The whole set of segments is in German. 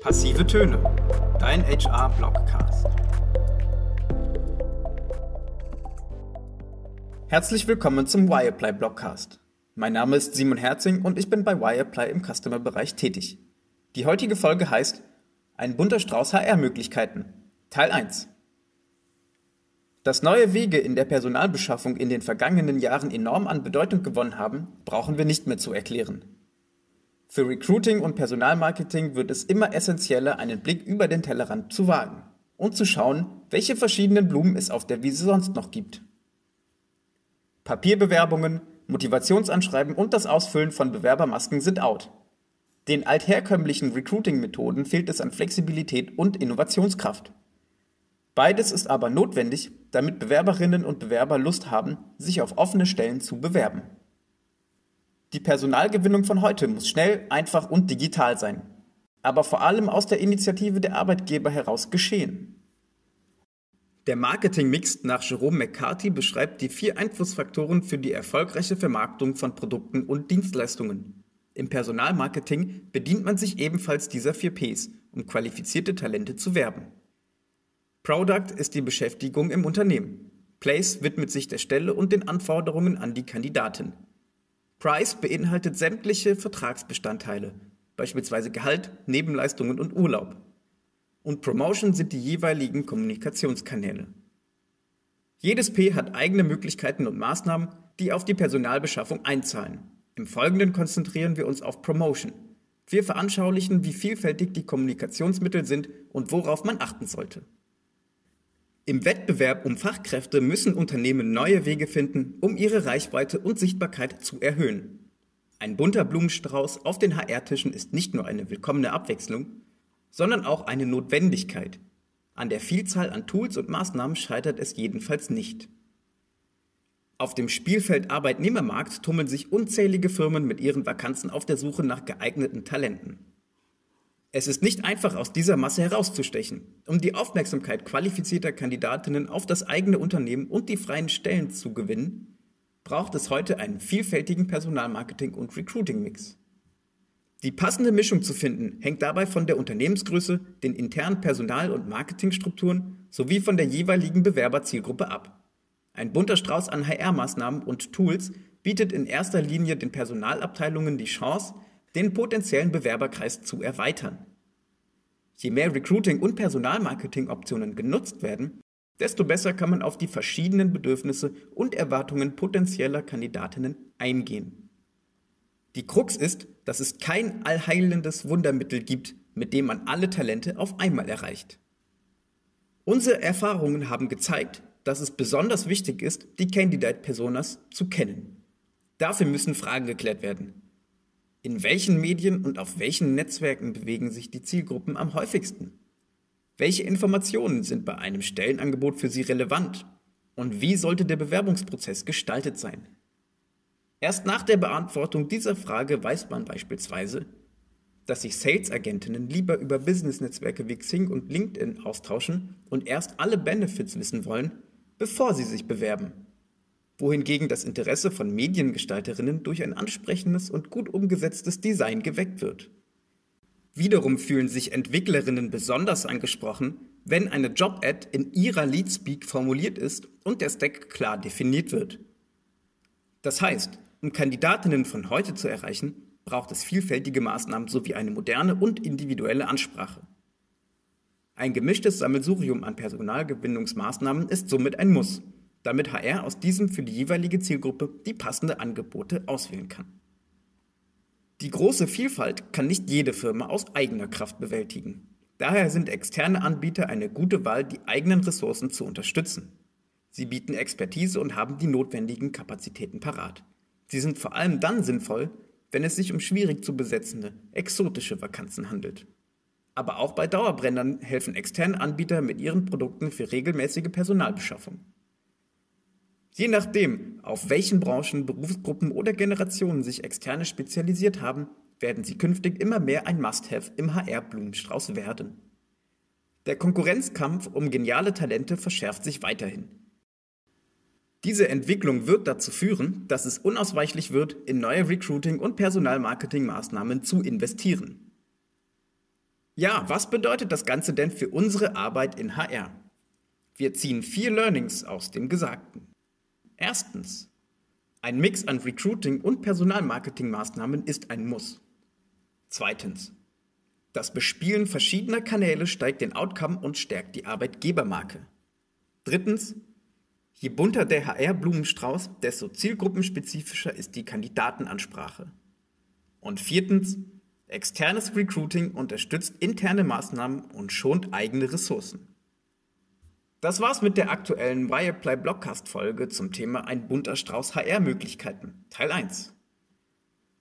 Passive Töne, dein HR-Blogcast. Herzlich willkommen zum Wireplay Blogcast. Mein Name ist Simon Herzing und ich bin bei Wireplay im Customer-Bereich tätig. Die heutige Folge heißt Ein bunter Strauß HR-Möglichkeiten, Teil 1. Dass neue Wege in der Personalbeschaffung in den vergangenen Jahren enorm an Bedeutung gewonnen haben, brauchen wir nicht mehr zu erklären. Für Recruiting und Personalmarketing wird es immer essentieller, einen Blick über den Tellerrand zu wagen und zu schauen, welche verschiedenen Blumen es auf der Wiese sonst noch gibt. Papierbewerbungen, Motivationsanschreiben und das Ausfüllen von Bewerbermasken sind out. Den altherkömmlichen Recruiting-Methoden fehlt es an Flexibilität und Innovationskraft. Beides ist aber notwendig, damit Bewerberinnen und Bewerber Lust haben, sich auf offene Stellen zu bewerben. Die Personalgewinnung von heute muss schnell, einfach und digital sein, aber vor allem aus der Initiative der Arbeitgeber heraus geschehen. Der Marketingmix nach Jerome McCarthy beschreibt die vier Einflussfaktoren für die erfolgreiche Vermarktung von Produkten und Dienstleistungen. Im Personalmarketing bedient man sich ebenfalls dieser vier Ps, um qualifizierte Talente zu werben. Product ist die Beschäftigung im Unternehmen. Place widmet sich der Stelle und den Anforderungen an die Kandidatin. Price beinhaltet sämtliche Vertragsbestandteile, beispielsweise Gehalt, Nebenleistungen und Urlaub. Und Promotion sind die jeweiligen Kommunikationskanäle. Jedes P hat eigene Möglichkeiten und Maßnahmen, die auf die Personalbeschaffung einzahlen. Im Folgenden konzentrieren wir uns auf Promotion. Wir veranschaulichen, wie vielfältig die Kommunikationsmittel sind und worauf man achten sollte. Im Wettbewerb um Fachkräfte müssen Unternehmen neue Wege finden, um ihre Reichweite und Sichtbarkeit zu erhöhen. Ein bunter Blumenstrauß auf den HR-Tischen ist nicht nur eine willkommene Abwechslung, sondern auch eine Notwendigkeit. An der Vielzahl an Tools und Maßnahmen scheitert es jedenfalls nicht. Auf dem Spielfeld Arbeitnehmermarkt tummeln sich unzählige Firmen mit ihren Vakanzen auf der Suche nach geeigneten Talenten. Es ist nicht einfach, aus dieser Masse herauszustechen. Um die Aufmerksamkeit qualifizierter Kandidatinnen auf das eigene Unternehmen und die freien Stellen zu gewinnen, braucht es heute einen vielfältigen Personalmarketing- und Recruiting-Mix. Die passende Mischung zu finden, hängt dabei von der Unternehmensgröße, den internen Personal- und Marketingstrukturen sowie von der jeweiligen Bewerberzielgruppe ab. Ein bunter Strauß an HR-Maßnahmen und Tools bietet in erster Linie den Personalabteilungen die Chance, den potenziellen Bewerberkreis zu erweitern. Je mehr Recruiting- und Personalmarketing-Optionen genutzt werden, desto besser kann man auf die verschiedenen Bedürfnisse und Erwartungen potenzieller Kandidatinnen eingehen. Die Krux ist, dass es kein allheilendes Wundermittel gibt, mit dem man alle Talente auf einmal erreicht. Unsere Erfahrungen haben gezeigt, dass es besonders wichtig ist, die Candidate Personas zu kennen. Dafür müssen Fragen geklärt werden. In welchen Medien und auf welchen Netzwerken bewegen sich die Zielgruppen am häufigsten? Welche Informationen sind bei einem Stellenangebot für Sie relevant? Und wie sollte der Bewerbungsprozess gestaltet sein? Erst nach der Beantwortung dieser Frage weiß man beispielsweise, dass sich Sales-Agentinnen lieber über Business-Netzwerke wie Xing und LinkedIn austauschen und erst alle Benefits wissen wollen, bevor sie sich bewerben wohingegen das Interesse von Mediengestalterinnen durch ein ansprechendes und gut umgesetztes Design geweckt wird. Wiederum fühlen sich Entwicklerinnen besonders angesprochen, wenn eine Job-Ad in ihrer Leadspeak formuliert ist und der Stack klar definiert wird. Das heißt, um Kandidatinnen von heute zu erreichen, braucht es vielfältige Maßnahmen sowie eine moderne und individuelle Ansprache. Ein gemischtes Sammelsurium an Personalgewinnungsmaßnahmen ist somit ein Muss damit HR aus diesem für die jeweilige Zielgruppe die passende Angebote auswählen kann. Die große Vielfalt kann nicht jede Firma aus eigener Kraft bewältigen. Daher sind externe Anbieter eine gute Wahl, die eigenen Ressourcen zu unterstützen. Sie bieten Expertise und haben die notwendigen Kapazitäten parat. Sie sind vor allem dann sinnvoll, wenn es sich um schwierig zu besetzende, exotische Vakanzen handelt. Aber auch bei Dauerbrennern helfen externe Anbieter mit ihren Produkten für regelmäßige Personalbeschaffung. Je nachdem, auf welchen Branchen, Berufsgruppen oder Generationen sich Externe spezialisiert haben, werden sie künftig immer mehr ein Must-Have im HR-Blumenstrauß werden. Der Konkurrenzkampf um geniale Talente verschärft sich weiterhin. Diese Entwicklung wird dazu führen, dass es unausweichlich wird, in neue Recruiting- und Personalmarketing-Maßnahmen zu investieren. Ja, was bedeutet das Ganze denn für unsere Arbeit in HR? Wir ziehen vier Learnings aus dem Gesagten. Erstens. Ein Mix an Recruiting- und Personalmarketingmaßnahmen ist ein Muss. Zweitens. Das Bespielen verschiedener Kanäle steigt den Outcome und stärkt die Arbeitgebermarke. Drittens. Je bunter der HR-Blumenstrauß, desto zielgruppenspezifischer ist die Kandidatenansprache. Und viertens. Externes Recruiting unterstützt interne Maßnahmen und schont eigene Ressourcen. Das war's mit der aktuellen Wireplay Blockcast Folge zum Thema Ein bunter Strauß HR-Möglichkeiten, Teil 1.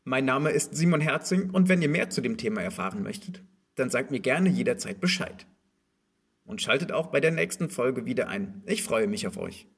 Mein Name ist Simon Herzing und wenn ihr mehr zu dem Thema erfahren möchtet, dann sagt mir gerne jederzeit Bescheid. Und schaltet auch bei der nächsten Folge wieder ein. Ich freue mich auf euch.